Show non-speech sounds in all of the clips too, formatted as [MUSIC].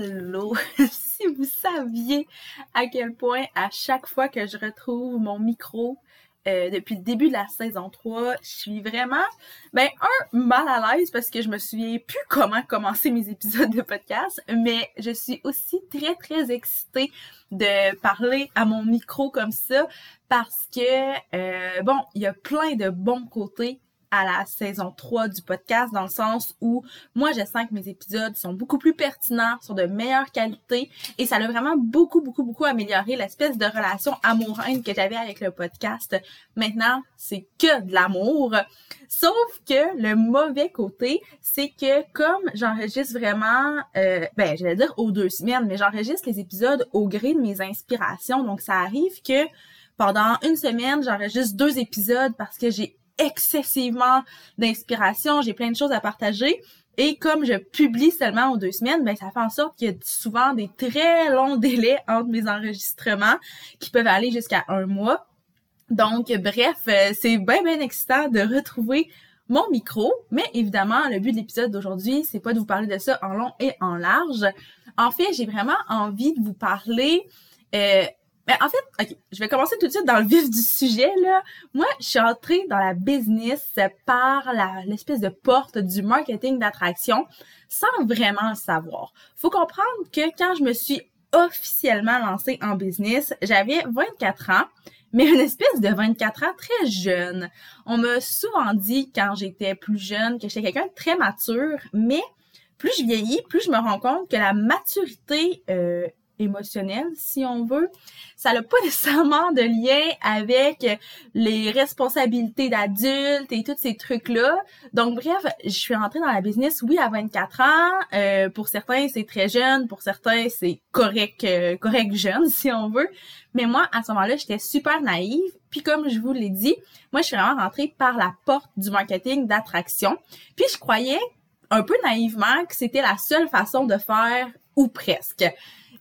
[LAUGHS] Si vous saviez à quel point à chaque fois que je retrouve mon micro euh, depuis le début de la saison 3, je suis vraiment, ben, un, mal à l'aise parce que je me souviens plus comment commencer mes épisodes de podcast, mais je suis aussi très, très excitée de parler à mon micro comme ça parce que, euh, bon, il y a plein de bons côtés à la saison 3 du podcast dans le sens où moi je sens que mes épisodes sont beaucoup plus pertinents, sont de meilleure qualité et ça a vraiment beaucoup beaucoup beaucoup amélioré l'espèce de relation amoureuse que j'avais avec le podcast. Maintenant, c'est que de l'amour. Sauf que le mauvais côté, c'est que comme j'enregistre vraiment euh, ben je vais dire aux deux semaines, mais j'enregistre les épisodes au gré de mes inspirations. Donc ça arrive que pendant une semaine, j'enregistre deux épisodes parce que j'ai excessivement d'inspiration, j'ai plein de choses à partager. Et comme je publie seulement aux deux semaines, ben ça fait en sorte qu'il y a souvent des très longs délais entre mes enregistrements qui peuvent aller jusqu'à un mois. Donc, bref, euh, c'est bien, bien excitant de retrouver mon micro, mais évidemment, le but de l'épisode d'aujourd'hui, c'est pas de vous parler de ça en long et en large. En fait, j'ai vraiment envie de vous parler euh, ben, en fait, OK, je vais commencer tout de suite dans le vif du sujet, là. Moi, je suis entrée dans la business par l'espèce de porte du marketing d'attraction sans vraiment le savoir. Faut comprendre que quand je me suis officiellement lancée en business, j'avais 24 ans, mais une espèce de 24 ans très jeune. On m'a souvent dit quand j'étais plus jeune que j'étais quelqu'un de très mature, mais plus je vieillis, plus je me rends compte que la maturité euh, émotionnel, si on veut. Ça n'a pas [LAUGHS] nécessairement de lien avec les responsabilités d'adulte et tous ces trucs-là. Donc, bref, je suis rentrée dans la business, oui, à 24 ans. Euh, pour certains, c'est très jeune. Pour certains, c'est correct, euh, correct jeune, [LAUGHS] si on veut. Mais moi, à ce moment-là, j'étais super naïve. Puis comme je vous l'ai dit, moi, je suis vraiment rentrée par la porte du marketing d'attraction. Puis je croyais un peu naïvement que c'était la seule façon de faire ou presque.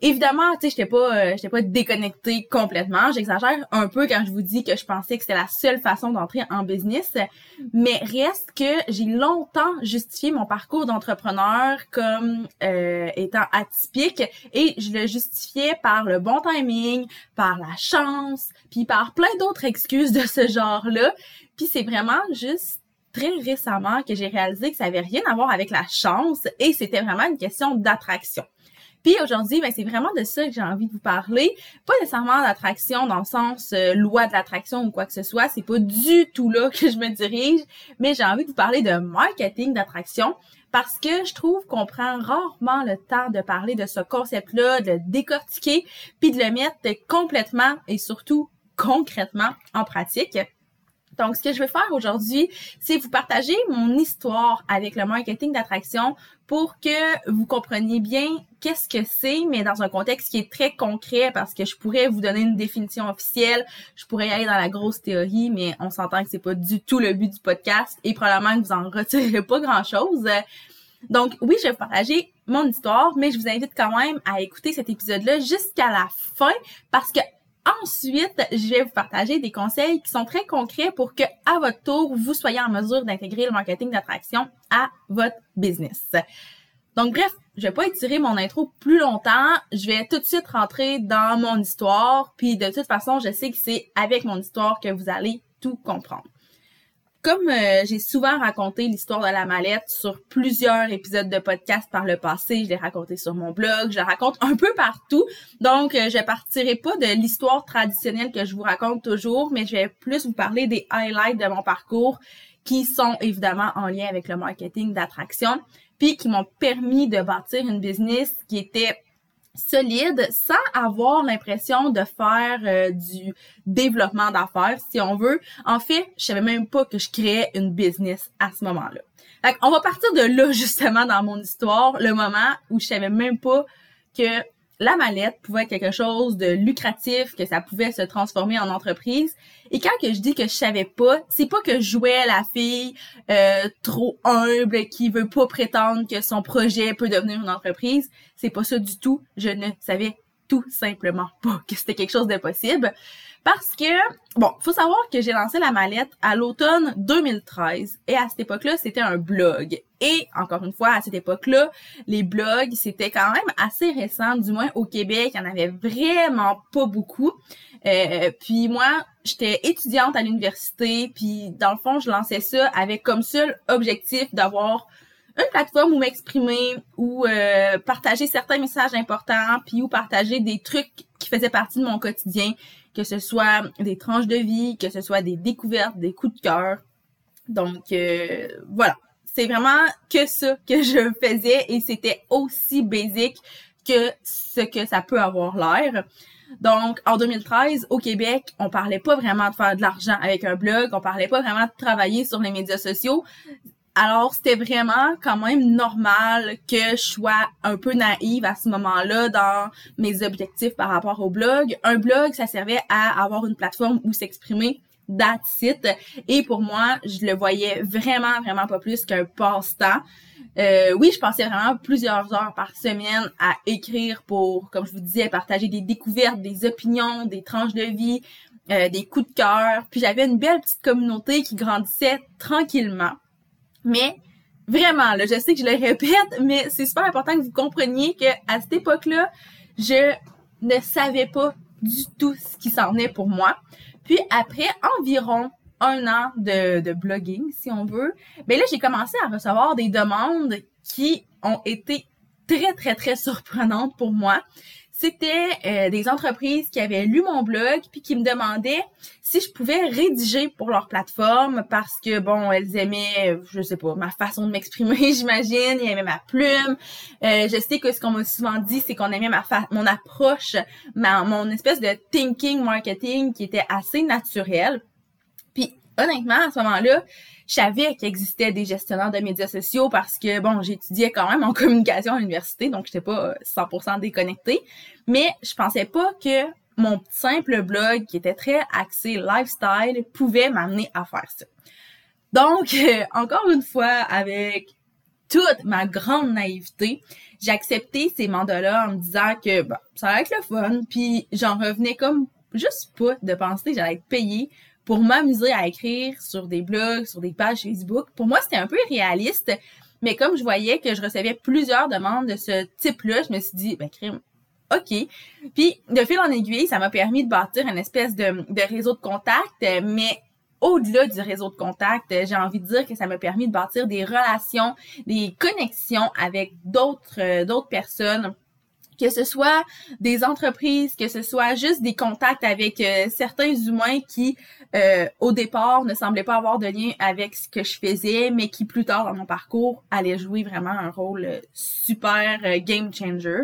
Évidemment, tu sais, j'étais pas, euh, j'étais pas déconnectée complètement. J'exagère un peu quand je vous dis que je pensais que c'était la seule façon d'entrer en business, mais reste que j'ai longtemps justifié mon parcours d'entrepreneur comme euh, étant atypique et je le justifiais par le bon timing, par la chance, puis par plein d'autres excuses de ce genre-là. Puis c'est vraiment juste très récemment que j'ai réalisé que ça avait rien à voir avec la chance et c'était vraiment une question d'attraction. Puis aujourd'hui, ben, c'est vraiment de ça que j'ai envie de vous parler. Pas nécessairement d'attraction dans le sens euh, loi de l'attraction ou quoi que ce soit. C'est pas du tout là [LAUGHS] que je me dirige, mais j'ai envie de vous parler de marketing d'attraction parce que je trouve qu'on prend rarement le temps de parler de ce concept-là, de le décortiquer, puis de le mettre complètement et surtout concrètement en pratique. Donc, ce que je vais faire aujourd'hui, c'est vous partager mon histoire avec le marketing d'attraction pour que vous compreniez bien qu'est-ce que c'est, mais dans un contexte qui est très concret parce que je pourrais vous donner une définition officielle, je pourrais aller dans la grosse théorie, mais on s'entend que c'est pas du tout le but du podcast et probablement que vous en retirerez pas grand-chose. Donc oui, je vais vous partager mon histoire, mais je vous invite quand même à écouter cet épisode-là jusqu'à la fin parce que Ensuite, je vais vous partager des conseils qui sont très concrets pour que, à votre tour, vous soyez en mesure d'intégrer le marketing d'attraction à votre business. Donc, bref, je vais pas étirer mon intro plus longtemps. Je vais tout de suite rentrer dans mon histoire. Puis, de toute façon, je sais que c'est avec mon histoire que vous allez tout comprendre comme euh, j'ai souvent raconté l'histoire de la mallette sur plusieurs épisodes de podcast par le passé, je l'ai raconté sur mon blog, je la raconte un peu partout. Donc, euh, je partirai pas de l'histoire traditionnelle que je vous raconte toujours, mais je vais plus vous parler des highlights de mon parcours qui sont évidemment en lien avec le marketing d'attraction, puis qui m'ont permis de bâtir une business qui était solide sans avoir l'impression de faire euh, du développement d'affaires si on veut. En fait, je savais même pas que je créais une business à ce moment-là. on va partir de là [LAUGHS] justement dans mon histoire, le moment où je savais même pas que la mallette pouvait être quelque chose de lucratif, que ça pouvait se transformer en entreprise. Et quand que je dis que je savais pas, c'est pas que je jouais la fille euh, trop humble qui veut pas prétendre que son projet peut devenir une entreprise. C'est pas ça du tout. Je ne savais tout simplement pas [LAUGHS] que c'était quelque chose de possible. Parce que, bon, faut savoir que j'ai lancé la mallette à l'automne 2013 et à cette époque-là, c'était un blog. Et encore une fois, à cette époque-là, les blogs, c'était quand même assez récent, du moins au Québec, il y en avait vraiment pas beaucoup. Euh, puis moi, j'étais étudiante à l'université, puis dans le fond, je lançais ça avec comme seul objectif d'avoir une plateforme où m'exprimer, ou euh, partager certains messages importants, puis ou partager des trucs qui faisaient partie de mon quotidien, que ce soit des tranches de vie, que ce soit des découvertes, des coups de cœur. Donc euh, voilà, c'est vraiment que ça que je faisais et c'était aussi basique que ce que ça peut avoir l'air. Donc, en 2013, au Québec, on parlait pas vraiment de faire de l'argent avec un blog, on parlait pas vraiment de travailler sur les médias sociaux. Alors, c'était vraiment quand même normal que je sois un peu naïve à ce moment-là dans mes objectifs par rapport au blog. Un blog, ça servait à avoir une plateforme où s'exprimer. That's. Et pour moi, je le voyais vraiment, vraiment pas plus qu'un passe-temps. Euh, oui, je passais vraiment plusieurs heures par semaine à écrire pour, comme je vous disais, partager des découvertes, des opinions, des tranches de vie, euh, des coups de cœur. Puis j'avais une belle petite communauté qui grandissait tranquillement. Mais vraiment, là, je sais que je le répète, mais c'est super important que vous compreniez que à cette époque-là, je ne savais pas du tout ce qui s'en est pour moi. Puis après environ un an de, blogging, si on veut, ben là, j'ai commencé à recevoir des demandes qui ont été très, très, très surprenantes pour moi c'était euh, des entreprises qui avaient lu mon blog puis qui me demandaient si je pouvais rédiger pour leur plateforme parce que bon elles aimaient je sais pas ma façon de m'exprimer [LAUGHS] j'imagine ils aimaient ma plume. Euh, je sais que ce qu'on m'a souvent dit c'est qu'on aimait ma mon approche ma mon espèce de thinking marketing qui était assez naturel honnêtement à ce moment-là je savais qu'il existait des gestionnaires de médias sociaux parce que, bon, j'étudiais quand même en [LAUGHS] communication à l'université, donc j'étais pas 100% déconnectée. Mais je pensais pas que mon simple blog, qui était très axé lifestyle, pouvait m'amener à faire ça. Donc, encore une fois, avec toute ma grande naïveté, j'ai ces mandats-là en me disant que bah, ça allait être le fun, puis j'en revenais comme juste pas de penser que j'allais être payée pour m'amuser à écrire sur des blogs, sur des pages Facebook. Pour moi, c'était un peu irréaliste, mais comme je voyais que je recevais plusieurs demandes de ce type-là, je me suis dit, ben, OK. Puis, de fil en aiguille, ça m'a permis de bâtir une espèce de, réseau de contacts, mais au-delà du réseau de contacts, j'ai envie de dire que ça m'a permis de bâtir des relations, des connexions avec d'autres euh, d'autres personnes que ce soit des entreprises, que ce soit juste des contacts avec euh, certains humains qui, euh, au départ, ne semblaient pas avoir de lien avec ce que je faisais, mais qui, plus tard dans mon parcours, allaient jouer vraiment un rôle euh, super game changer.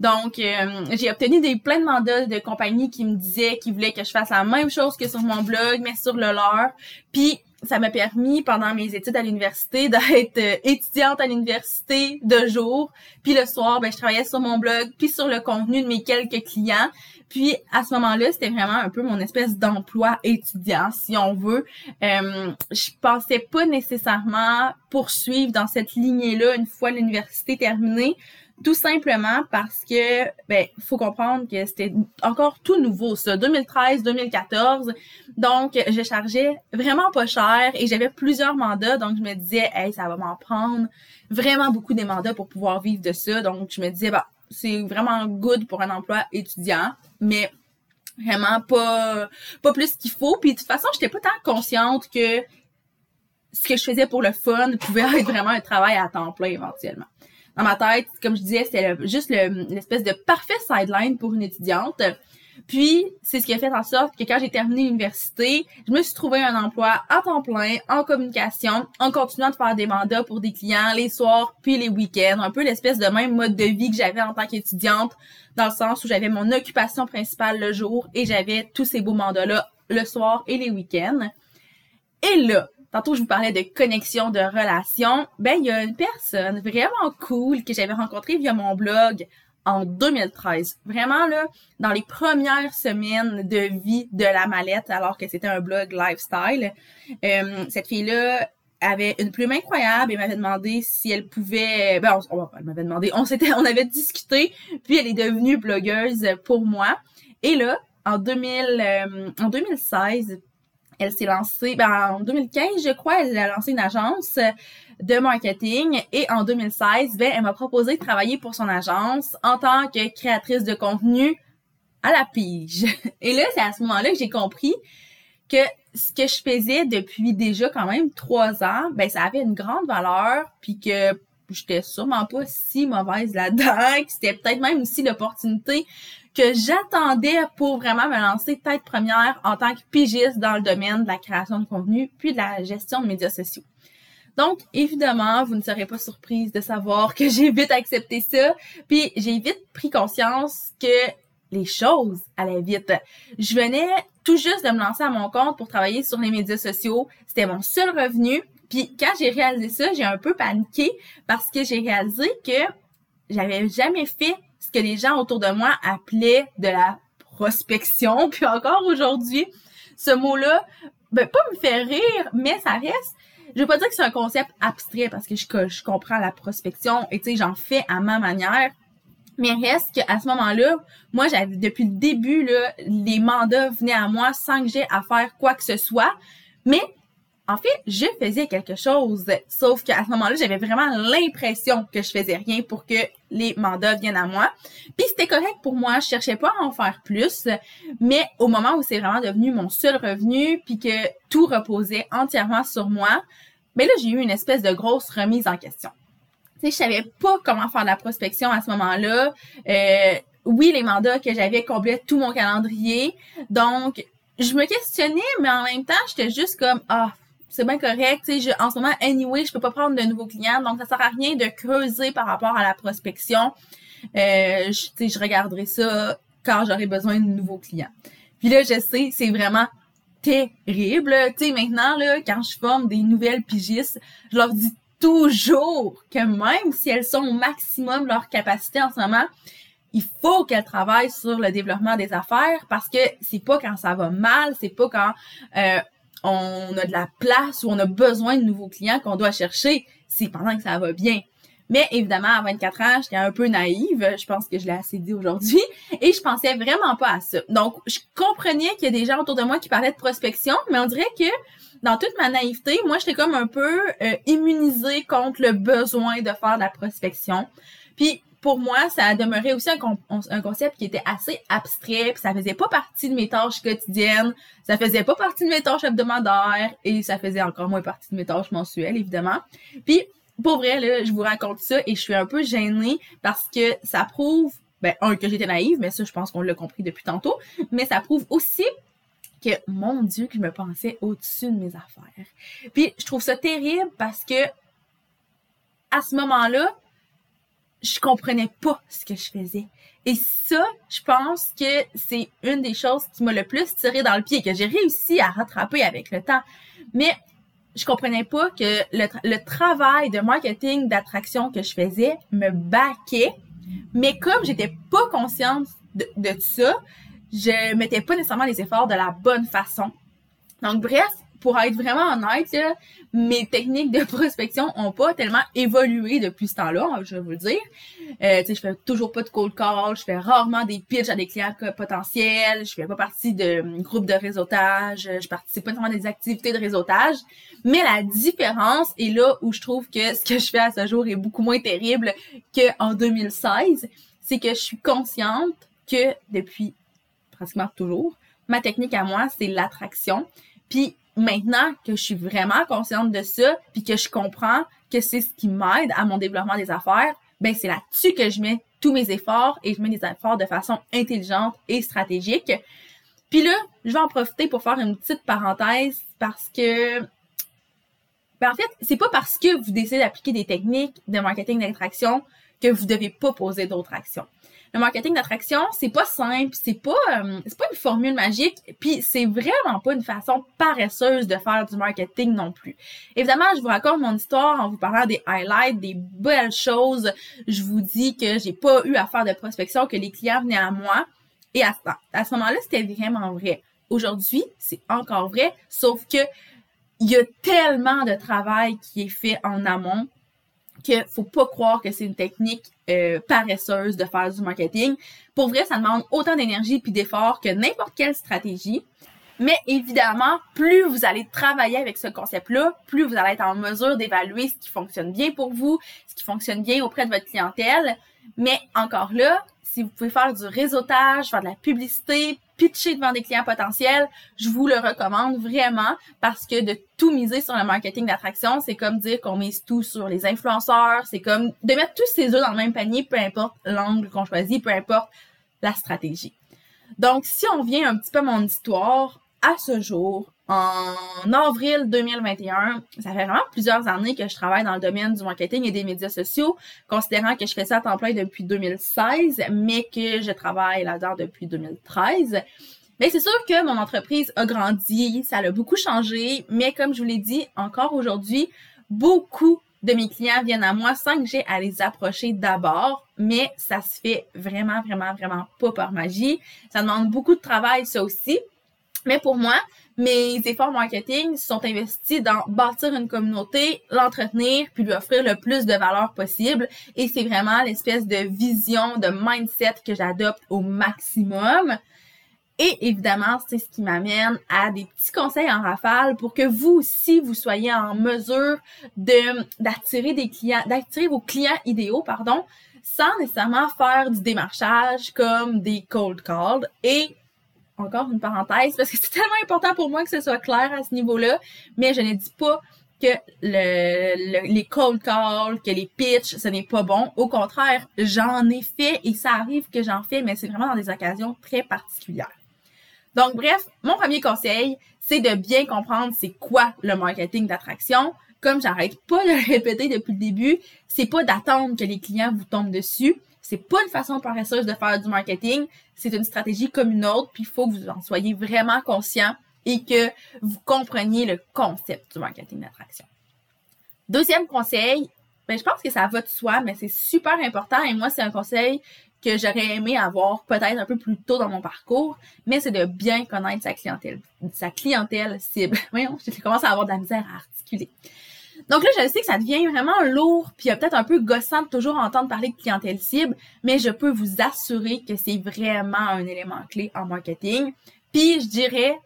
Donc, j'ai obtenu des plein de mandats de compagnies qui me disaient qu'ils voulaient que je fasse la même chose que sur mon blog, mais sur le leur. Puis, ça m'a permis pendant mes études à l'université [LAUGHS] d'être euh, étudiante à l'université de jour, puis le soir ben je travaillais sur mon blog, puis sur le contenu de mes quelques clients. Puis à ce moment-là, c'était vraiment un peu mon espèce d'emploi étudiant, si on veut. Euh, je pensais pas nécessairement poursuivre dans cette lignée-là une fois l'université terminée. Tout simplement parce que, ben, faut comprendre que c'était encore tout nouveau, ça, 2013-2014. Donc, je chargeais vraiment pas cher et j'avais plusieurs mandats. Donc, je me disais, hey, ça va m'en prendre vraiment beaucoup des mandats pour pouvoir vivre de ça. Donc, je me disais, bah, c'est vraiment good pour un emploi étudiant, mais vraiment pas, pas plus qu'il faut. Puis, de toute façon, j'étais pas tant consciente que ce que je faisais pour le fun pouvait [LAUGHS] être vraiment un travail à temps plein éventuellement dans ma tête, comme je disais, c'était juste l'espèce de parfait sideline pour une étudiante. Puis, c'est ce qui a fait en sorte que quand j'ai terminé l'université, je me suis trouvé un emploi à temps plein en communication, en continuant de faire des mandats pour des clients les soirs puis les week-ends, un peu l'espèce de même mode de vie que j'avais en tant qu'étudiante, dans le sens où j'avais mon occupation principale le jour et j'avais tous ces beaux mandats-là le soir et les week-ends. Et là, tantôt je vous parlais de connexion, de relation, ben il y a une personne vraiment cool que j'avais rencontrée via mon blog en 2013. Vraiment, là, dans les premières semaines de vie de la mallette, alors que c'était un blog lifestyle, euh, cette fille-là avait une plume incroyable et m'avait demandé si elle pouvait ben on, elle m'avait demandé on s'était on avait discuté puis elle est devenue blogueuse pour moi et là en 2000 euh, en 2016 elle s'est lancée, ben, en 2015, je crois, elle a lancé une agence de marketing et en 2016, ben, elle m'a proposé de travailler pour son agence en tant que créatrice de contenu à la pige. [LAUGHS] Et là, c'est à ce moment-là que j'ai compris que ce que je faisais depuis déjà quand même trois ans, ben, ça avait une grande valeur puis que j'étais sûrement pas si mauvaise là-dedans, [LAUGHS] que c'était peut-être même aussi l'opportunité que j'attendais pour vraiment me lancer tête première en tant que pigiste dans le domaine de la création de contenu puis de la gestion de médias sociaux. Donc, évidemment, vous ne serez pas surprise de savoir que j'ai vite accepté ça, puis j'ai vite pris conscience que les choses allaient vite. Je venais tout juste de me lancer à mon compte pour travailler sur les médias sociaux. C'était mon seul revenu. Puis quand j'ai réalisé ça, j'ai un peu paniqué parce que j'ai réalisé que j'avais jamais fait ce que les gens autour de moi appelaient de la prospection. [LAUGHS] Puis encore aujourd'hui, ce mot-là, ben, pas me fait rire, mais ça reste je veux pas dire que c'est un concept abstrait parce que je, je comprends la prospection et tu sais, j'en fais à ma manière. Mais reste qu'à ce moment-là, moi, j'avais depuis le début, là, les mandats venaient à moi sans que j'ai à faire quoi que ce soit. Mais en fait, je faisais quelque chose, sauf qu'à ce moment-là, j'avais vraiment l'impression que je faisais rien pour que les mandats viennent à moi. Puis c'était correct pour moi, je cherchais pas à en faire plus, mais au moment où c'est vraiment devenu mon seul revenu, puis que tout reposait entièrement sur moi, mais ben là, j'ai eu une espèce de grosse remise en question. Tu sais, je savais pas comment faire de la prospection à ce moment-là. Euh, oui, les mandats que j'avais complétaient tout mon calendrier. Donc, je me questionnais, mais en même temps, j'étais juste comme, ah, c'est bien correct. Sais, en ce moment, anyway, je peux pas prendre de nouveaux clients, donc ça sert à rien de creuser par rapport à la prospection. Euh, je, je regarderai ça quand j'aurai besoin de nouveaux clients. Puis là, je sais, c'est vraiment terrible. Tu sais, maintenant, là, quand je forme des nouvelles pigistes, je leur dis toujours que même si elles sont au maximum de leur capacité en ce moment, il faut qu'elles travaillent sur le développement des affaires parce que c'est pas quand ça va mal, c'est pas quand euh, on a de la place ou on a besoin de nouveaux clients qu'on doit chercher, c'est pendant que ça va bien. Mais évidemment, à 24 ans, j'étais un peu naïve. Je pense que je l'ai assez dit aujourd'hui. Et je pensais vraiment pas à ça. Donc, je comprenais qu'il y a des gens autour de moi qui parlaient de prospection, mais on dirait que dans toute ma naïveté, moi, j'étais comme un peu euh, immunisée contre le besoin de faire de la prospection. Puis, pour moi, ça a demeuré aussi un, concept qui était assez abstrait, puis ça faisait pas partie de mes tâches quotidiennes, ça faisait pas partie de mes tâches hebdomadaires, et ça faisait encore moins partie de mes tâches mensuelles, évidemment. Puis, pour vrai, là, je vous raconte ça et je suis un peu gênée parce que ça prouve, ben, un, que j'étais naïve, mais ça, je pense qu'on l'a compris depuis tantôt, mais ça prouve aussi que, mon Dieu, que je me pensais au-dessus de mes affaires. Puis, je trouve ça terrible parce que, à ce moment-là, je comprenais pas ce que je faisais. Et ça, je pense que c'est une des choses qui m'a le plus tiré dans le pied, que j'ai réussi à rattraper avec le temps. Mais je comprenais pas que le, travail de marketing d'attraction que je faisais me baquait. Mais comme j'étais pas consciente de, de ça, je mettais pas nécessairement les efforts de la bonne façon. Donc bref, pour être vraiment honnête, mes techniques de prospection ont pas tellement évolué depuis ce temps-là, je vais vous le dire. Euh, je fais toujours pas de cold call, je fais rarement des pitches à des clients potentiels, je fais pas partie de groupes de réseautage, je participe pas à des activités de réseautage. Mais la différence est là où je trouve que ce que je fais à ce jour est beaucoup moins terrible qu'en 2016, c'est que je suis consciente que depuis pratiquement toujours, ma technique à moi, c'est l'attraction. Puis maintenant que je suis vraiment consciente de ça, puis que je comprends que c'est ce qui m'aide à mon développement des affaires, ben c'est là-dessus que je mets tous mes efforts et je mets des efforts de façon intelligente et stratégique. Puis là, je vais en profiter pour faire une petite parenthèse parce que ben en fait, c'est pas parce que vous décidez d'appliquer des techniques de marketing d'attraction que vous devez pas poser d'autres actions. Le marketing d'attraction, c'est pas simple, c'est pas euh, c'est pas une formule magique, puis c'est vraiment pas une façon paresseuse de faire du marketing non plus. Évidemment, je vous raconte mon histoire en vous parlant des highlights, des belles choses. Je vous dis que j'ai pas eu à faire de prospection, que les clients venaient à moi. Et à, à ce moment-là, c'était vraiment vrai. Aujourd'hui, c'est encore vrai, sauf que il y a tellement de travail qui est fait en amont que faut pas croire que c'est une technique euh, paresseuse de faire du marketing. Pour vrai, ça demande autant d'énergie puis d'efforts que n'importe quelle stratégie. Mais évidemment, plus vous allez travailler avec ce concept-là, plus vous allez être en mesure d'évaluer ce qui fonctionne bien pour vous, ce qui fonctionne bien auprès de votre clientèle. Mais encore là, si vous pouvez faire du réseautage, faire de la publicité, pitcher devant des clients potentiels, je vous le recommande vraiment parce que de tout miser sur le marketing d'attraction, c'est comme dire qu'on mise tout sur les influenceurs, c'est comme de mettre tous ses œufs dans le même panier, peu importe l'angle qu'on choisit, peu importe la stratégie. Donc, si on vient un petit peu à mon histoire, à ce jour, en avril 2021, ça fait vraiment plusieurs années que je travaille dans le domaine du marketing et des médias sociaux, considérant que je fais ça à temps plein depuis 2016, mais que je travaille là-dedans depuis 2013. Mais c'est sûr que mon entreprise a grandi, ça a beaucoup changé, mais comme je vous l'ai dit, encore aujourd'hui, beaucoup de mes clients viennent à moi sans que j'ai à les approcher d'abord, mais ça se fait vraiment, vraiment, vraiment pas par magie. Ça demande beaucoup de travail, ça aussi. Mais pour moi, mes efforts marketing sont investis dans bâtir une communauté, l'entretenir, puis lui offrir le plus de valeur possible. Et c'est vraiment l'espèce de vision, de mindset que j'adopte au maximum. Et évidemment, c'est ce qui m'amène à des petits conseils en rafale pour que vous aussi, vous soyez en mesure de, d'attirer des clients, d'attirer vos clients idéaux, pardon, sans nécessairement faire du démarchage comme des cold calls et encore une parenthèse, parce que c'est tellement important pour moi que ce soit clair à ce niveau-là, mais je ne dis pas que le, les cold calls, que les pitchs, ce n'est pas bon. Au contraire, j'en ai fait et ça arrive que j'en fais, mais c'est vraiment dans des occasions très particulières. Donc, bref, mon premier conseil, c'est de bien comprendre c'est quoi le marketing d'attraction. Comme j'arrête pas de le répéter depuis le début, c'est pas d'attendre que les clients vous tombent dessus, c'est pas une façon paresseuse de faire du marketing, c'est une stratégie comme une autre, puis il faut que vous en soyez vraiment conscient et que vous compreniez le concept du marketing d'attraction. Deuxième conseil, ben, je pense que ça va de soi, mais c'est super important et moi, c'est un conseil que j'aurais aimé avoir peut-être un peu plus tôt dans mon parcours, mais c'est de bien connaître sa clientèle, sa clientèle cible. [LAUGHS] Voyons, je commence à avoir de la misère à articuler. Donc là, je sais que ça devient vraiment lourd, puis peut-être un peu gossant de toujours entendre parler de clientèle cible, mais je peux vous assurer que c'est vraiment un élément clé en marketing. Puis je dirais,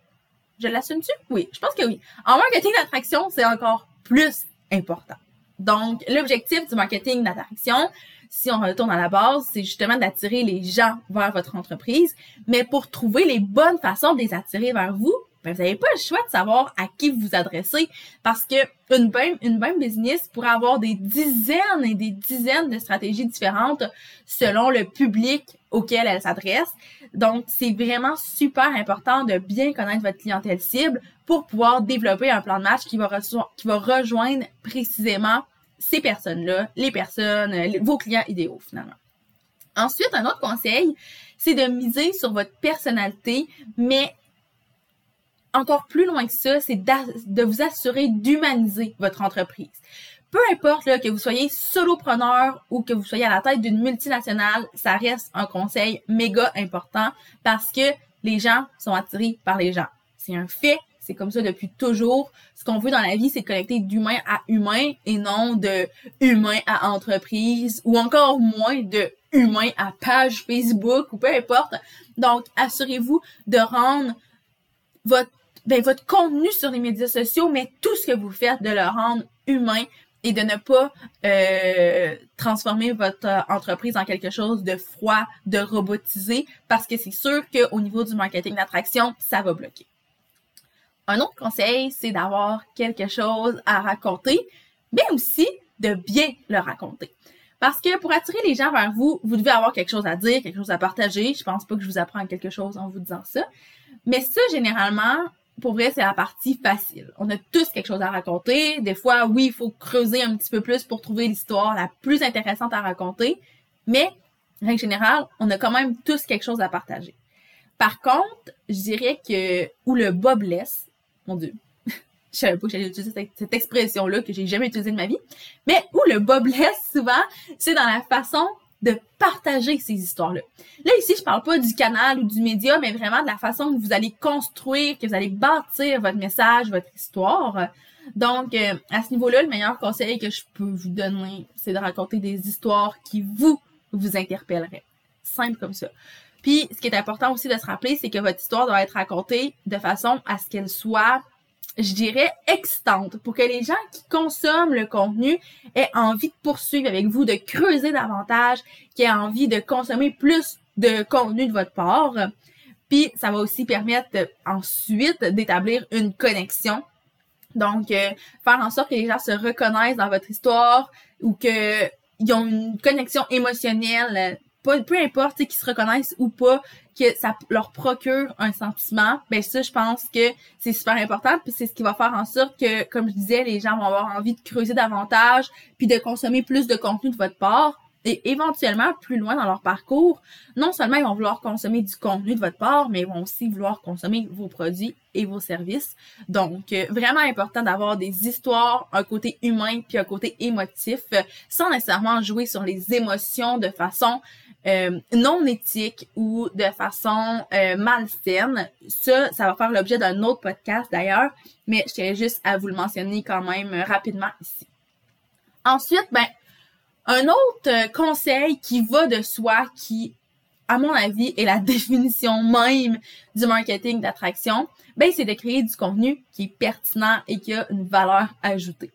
je l'assume-tu? Oui, je pense que oui. En marketing d'attraction, c'est encore plus important. Donc, l'objectif du marketing d'attraction, si on retourne à la base, c'est justement d'attirer les gens vers votre entreprise. Mais pour trouver les bonnes façons de les attirer vers vous, ben, vous n'avez pas le choix de savoir à qui vous adresser parce que une bonne, une bonne business pourrait avoir des dizaines et des dizaines de stratégies différentes selon le public auquel elle s'adresse. Donc, c'est vraiment super important de bien connaître votre clientèle cible pour pouvoir développer un plan de match qui va, qui va rejoindre précisément ces personnes-là, les personnes, vos clients idéaux finalement. Ensuite, un autre conseil, c'est de miser sur votre personnalité, mais encore plus loin que ça, c'est de vous assurer d'humaniser votre entreprise. Peu importe là, que vous soyez solopreneur ou que vous soyez à la tête d'une multinationale, ça reste un conseil méga important parce que les gens sont attirés par les gens. C'est un fait, c'est comme ça depuis toujours. Ce qu'on veut dans la vie, c'est connecter d'humain à humain et non de humain à entreprise ou encore moins de humain à page Facebook ou peu importe. Donc, assurez-vous de rendre votre ben, votre contenu sur les médias sociaux, mais tout ce que vous faites, de le rendre humain et de ne pas euh, transformer votre euh, entreprise en quelque chose de froid, de robotisé, parce que c'est sûr qu'au niveau du marketing d'attraction, ça va bloquer. Un autre conseil, c'est d'avoir quelque chose à raconter, mais aussi de bien le raconter. Parce que pour attirer les gens vers vous, vous devez avoir quelque chose à dire, quelque chose à partager. Je pense pas que je vous apprends quelque chose en vous disant ça. Mais ça, généralement, pour vrai, c'est la partie facile. On a tous quelque chose à raconter. Des fois, oui, il faut creuser un petit peu plus pour trouver l'histoire la plus intéressante à raconter. Mais, règle générale, on a quand même tous quelque chose à partager. Par contre, je dirais que où le bas blesse, mon Dieu, [LAUGHS] je savais pas que j'allais utiliser cette, expression-là que j'ai jamais utilisée de ma vie, mais où le bas blesse souvent, c'est dans la façon de partager ces histoires-là. Là, ici, je parle pas du canal ou du média, mais vraiment de la façon que vous allez construire, que vous allez bâtir votre message, votre histoire. Donc, euh, à ce niveau-là, le meilleur conseil que je peux vous donner, c'est de raconter des histoires qui vous, vous interpelleraient. Simple comme ça. Puis, ce qui est important aussi de se rappeler, c'est que votre histoire doit être racontée de façon à ce qu'elle soit, je dirais, excitante, pour que les gens qui consomment le contenu aient envie de poursuivre avec vous, de creuser davantage, qui aient envie de consommer plus de contenu de votre part. Puis, ça va aussi permettre ensuite d'établir une connexion. Donc, euh, faire en sorte que les gens se reconnaissent dans votre histoire ou qu'ils ont une connexion émotionnelle peu importe qu'ils se reconnaissent ou pas, que ça leur procure un sentiment, ben ça, je pense que c'est super important, puis c'est ce qui va faire en sorte que, comme je disais, les gens vont avoir envie de creuser davantage, puis de consommer plus de contenu de votre part, et éventuellement, plus loin dans leur parcours, non seulement ils vont vouloir consommer du contenu de votre part, mais ils vont aussi vouloir consommer vos produits et vos services. Donc, euh, vraiment important d'avoir des histoires, un côté humain puis un côté émotif, sans nécessairement jouer sur les émotions de façon euh, non éthique ou de façon euh, malsaine. Ça, ça va faire l'objet d'un autre podcast d'ailleurs, mais je tiens juste à vous le mentionner quand même rapidement ici. Ensuite, ben, un autre conseil qui va de soi, qui, à mon avis, est la [LAUGHS] définition même du marketing d'attraction, ben, c'est de créer du contenu qui est pertinent et qui a une valeur ajoutée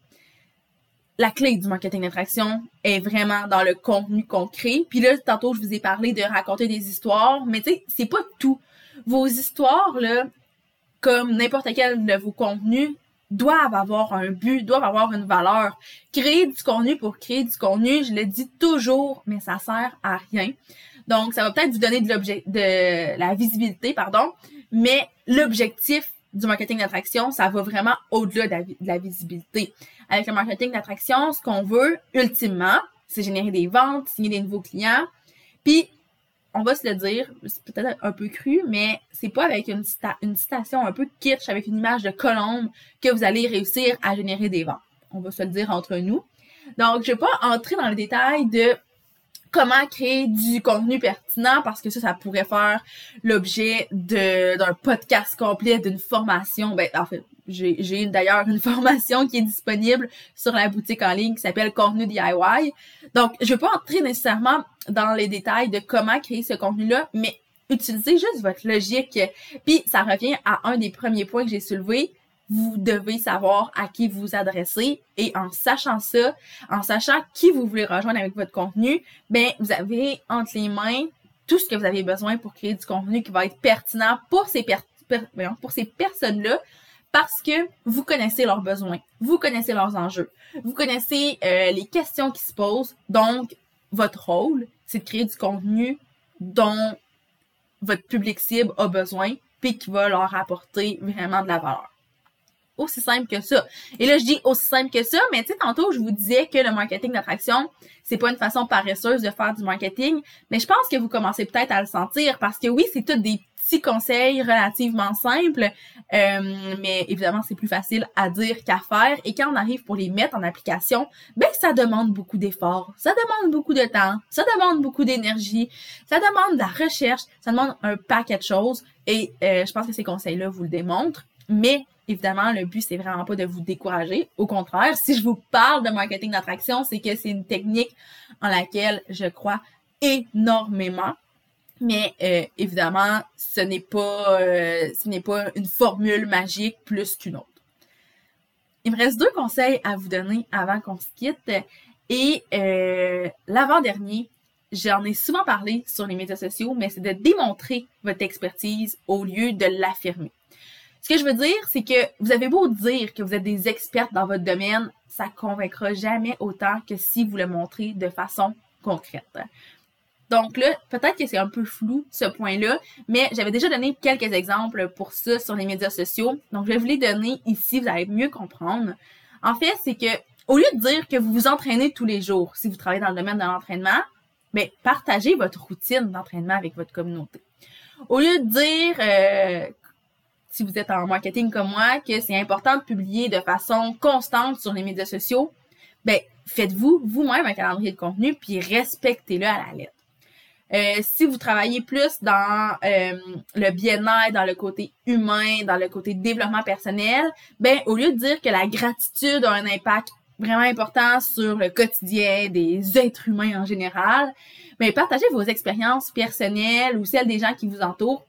la clé du marketing d'attraction est vraiment dans le contenu qu'on crée. Puis là, tantôt, je vous ai parlé de raconter des histoires, mais tu sais, c'est pas tout. Vos histoires, comme n'importe quel de vos contenus, doivent avoir un but, doivent avoir une valeur. Créer du contenu pour créer du contenu, je le dis toujours, mais ça sert à rien. Donc, ça va peut-être vous donner de de la visibilité, pardon, mais l'objectif du marketing d'attraction, ça va vraiment au-delà de, la visibilité. Avec le marketing d'attraction, ce qu'on veut, ultimement, c'est générer des ventes, signer des nouveaux clients. Puis, on va se le dire, c'est peut-être un peu cru, mais c'est pas avec une, citation un peu kitsch, avec une image de colombe, que vous allez réussir à générer des ventes. On va se le dire entre nous. Donc, je vais pas entrer dans le détail de comment créer du contenu pertinent parce que ça, ça pourrait faire l'objet d'un podcast complet, d'une formation. Ben, en fait, j'ai d'ailleurs une [LAUGHS] formation qui est disponible sur la boutique en ligne qui s'appelle Contenu DIY. Donc, je vais pas entrer nécessairement dans les détails de comment créer ce contenu-là, mais utilisez juste votre logique. Puis, ça revient à un des premiers points que j'ai soulevé vous devez savoir à qui vous adresser et en sachant ça, en sachant qui vous voulez rejoindre avec votre contenu, ben vous avez entre les mains tout ce que vous avez besoin pour créer du contenu qui va être pertinent pour ces pour ces personnes-là parce que vous connaissez leurs besoins, vous connaissez leurs enjeux, vous connaissez euh, les questions qui se posent. Donc votre rôle, c'est de créer du contenu dont votre public cible a besoin puis qui va leur apporter vraiment de la valeur aussi simple que ça. Et là, je dis aussi simple que ça, mais tu sais, tantôt, je vous disais que le marketing d'attraction, c'est pas une façon paresseuse de faire du marketing, mais je pense que vous commencez peut-être à le sentir parce que oui, c'est tout des petits conseils relativement simples, euh, mais évidemment, c'est plus facile à dire qu'à faire. Et quand on arrive pour les mettre en application, ben, ça demande beaucoup d'efforts, ça demande beaucoup de temps, ça demande beaucoup d'énergie, ça demande de la recherche, ça demande un paquet de choses. Et euh, je pense que ces conseils-là vous le démontrent. Mais Évidemment, le but, c'est vraiment pas de vous décourager. Au contraire, si je vous parle de marketing d'attraction, c'est que c'est une technique en laquelle je crois énormément. Mais euh, évidemment, ce n'est pas euh, ce n'est pas une formule magique plus qu'une autre. Il me reste deux conseils à vous donner avant qu'on se quitte. Et euh, l'avant-dernier, j'en ai souvent parlé sur les médias sociaux, mais c'est de démontrer votre expertise au lieu de l'affirmer. Ce que je veux dire, c'est que vous avez beau dire que vous êtes des experts dans votre domaine, ça convaincra jamais autant que si vous le montrez de façon concrète. Donc là, peut-être que c'est un peu flou ce point-là, mais j'avais déjà donné quelques exemples pour ça sur les médias sociaux. Donc je vais vous les donner ici, vous allez mieux comprendre. En fait, c'est que au lieu de dire que vous vous entraînez tous les jours, si vous travaillez dans le domaine de l'entraînement, mais ben, partagez votre routine d'entraînement avec votre communauté. Au lieu de dire euh, si vous êtes en marketing comme moi, que c'est important de publier de façon constante sur les médias sociaux, ben faites-vous vous-même un calendrier de contenu puis respectez-le à la lettre. Euh, si vous travaillez plus dans euh, le bien-être, dans le côté humain, dans le côté développement personnel, ben au lieu de dire que la gratitude a un impact vraiment important sur le quotidien des êtres humains en général, ben partagez vos expériences personnelles ou celles des gens qui vous entourent.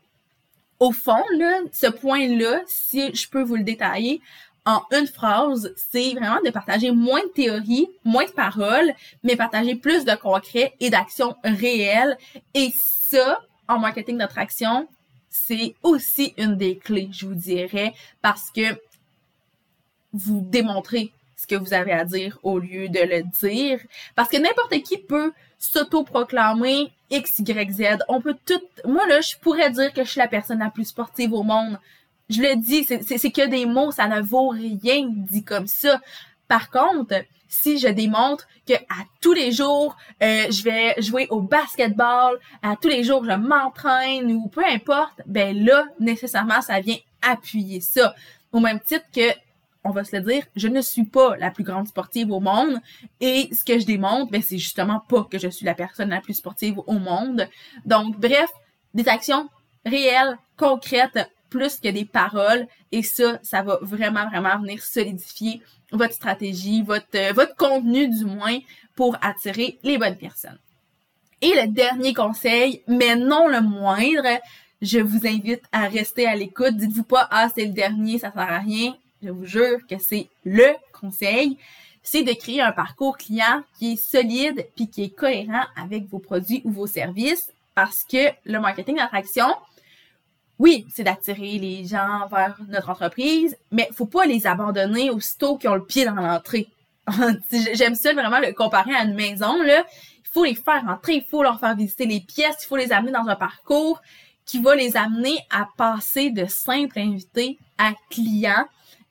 Au fond, là, ce point-là, si je peux vous le détailler, en une phrase, c'est vraiment de partager moins de théories, moins de paroles, mais partager plus de concret et d'actions réelles. Et ça, en marketing d'attraction, c'est aussi une des clés, je vous dirais, parce que vous démontrez ce que vous avez à dire au lieu de le dire. Parce que n'importe qui peut s'auto-proclamer X, Y, Z. On peut tout, moi là, je pourrais dire que je suis la personne la plus sportive au monde je le dis, c'est que des mots, ça ne vaut rien dit comme ça. Par contre, si je démontre que à tous les jours, euh, je vais jouer au basketball, à tous les jours, je m'entraîne ou peu importe, ben là, nécessairement, ça vient appuyer ça. Au même titre que, on va se le dire, je ne suis pas la plus grande sportive au monde et ce que je démontre, ben c'est justement pas que je suis la personne la plus sportive au monde. Donc, bref, des actions réelles, concrètes, plus que des paroles. Et ça, ça va vraiment, vraiment venir solidifier votre stratégie, votre, euh, votre contenu du moins, pour attirer les bonnes personnes. Et le dernier conseil, mais non le moindre, je vous invite à rester à l'écoute. Dites-vous pas, ah, c'est le dernier, ça sert à rien. Je vous jure que c'est le conseil. C'est de créer un parcours client qui est solide puis qui est cohérent avec vos produits ou vos services parce que le marketing d'attraction, oui, c'est d'attirer les gens vers notre entreprise, mais faut pas les abandonner aussitôt qu'ils ont le pied dans l'entrée. [LAUGHS] J'aime ça vraiment le comparer à une maison. Il faut les faire entrer, il faut leur faire visiter les pièces, il faut les amener dans un parcours qui va les amener à passer de simples invités à clients.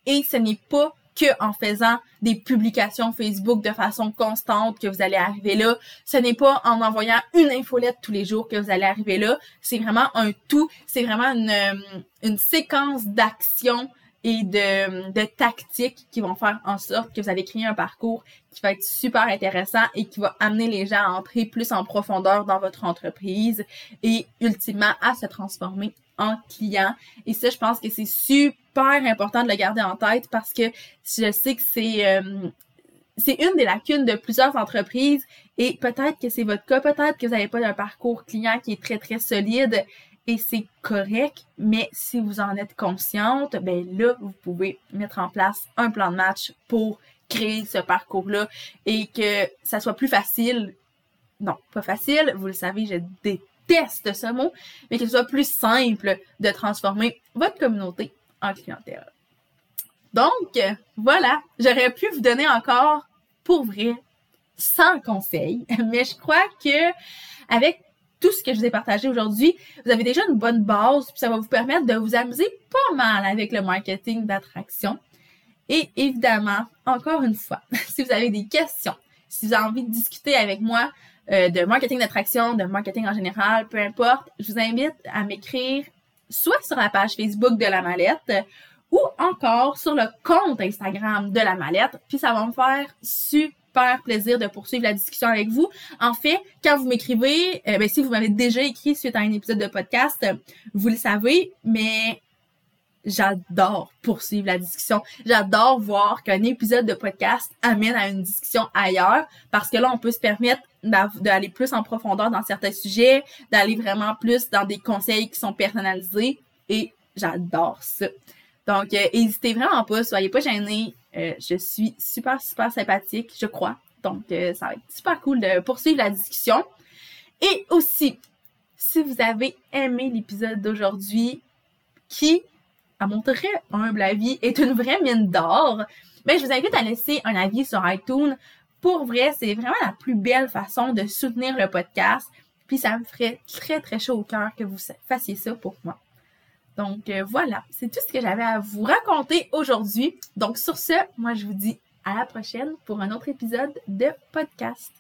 Et ce n'est pas que en faisant des publications Facebook de façon constante que vous allez arriver là. Ce n'est pas en envoyant une infolette tous les jours que vous allez arriver là. C'est vraiment un tout. C'est vraiment une, euh, une séquence d'actions et de, de tactiques qui vont faire en sorte que vous allez créer un parcours qui va être super intéressant et qui va amener les gens à entrer plus en profondeur dans votre entreprise et ultimement à se transformer en client. Et ça, je pense que c'est super important de le garder en tête parce que je sais que c'est euh, c'est une des lacunes de plusieurs entreprises et peut-être que c'est votre cas, peut-être que vous n'avez pas un parcours client qui est très très solide et c'est correct, mais si vous en êtes consciente, ben là, vous pouvez mettre en place un plan de match pour créer ce parcours-là et que ça soit plus facile. Non, pas facile, vous le savez, je déteste ce mot, mais que ce soit plus simple de transformer votre communauté en clientèle. Donc, voilà, j'aurais pu vous donner encore, pour vrai, 100 conseils, [LAUGHS] mais je crois que avec tout ce que je vous ai partagé aujourd'hui, vous avez déjà une bonne base, puis ça va vous permettre de vous amuser pas mal avec le marketing d'attraction. Et évidemment, encore une fois, [LAUGHS] si vous avez des questions, si vous avez envie de discuter avec moi euh, de marketing d'attraction, de marketing en général, peu importe, je vous invite à m'écrire soit sur la page Facebook de la mallette ou encore sur le compte Instagram de la mallette, puis ça va me faire super plaisir de poursuivre la discussion avec vous. En fait, quand vous m'écrivez, euh, ben, si vous m'avez déjà écrit suite à un épisode de podcast, vous le savez, mais j'adore poursuivre la discussion. J'adore voir qu'un épisode de podcast amène à une discussion ailleurs parce que là, on peut se permettre d'aller plus en profondeur dans certains sujets, d'aller vraiment plus dans des conseils qui sont personnalisés et j'adore ça. Donc, euh, n'hésitez vraiment pas, soyez pas gênés. Euh, je suis super, super sympathique, je crois. Donc, euh, ça va être super cool de poursuivre la discussion. Et aussi, si vous avez aimé l'épisode d'aujourd'hui, qui à mon très humble avis, est une vraie mine d'or, mais je vous invite à laisser un avis sur iTunes. Pour vrai, c'est vraiment la plus belle façon de soutenir le podcast. Puis ça me ferait très très chaud au cœur que vous fassiez ça pour moi. Donc euh, voilà, c'est tout ce que j'avais à vous raconter aujourd'hui. Donc sur ce, moi je vous dis à la prochaine pour un autre épisode de podcast.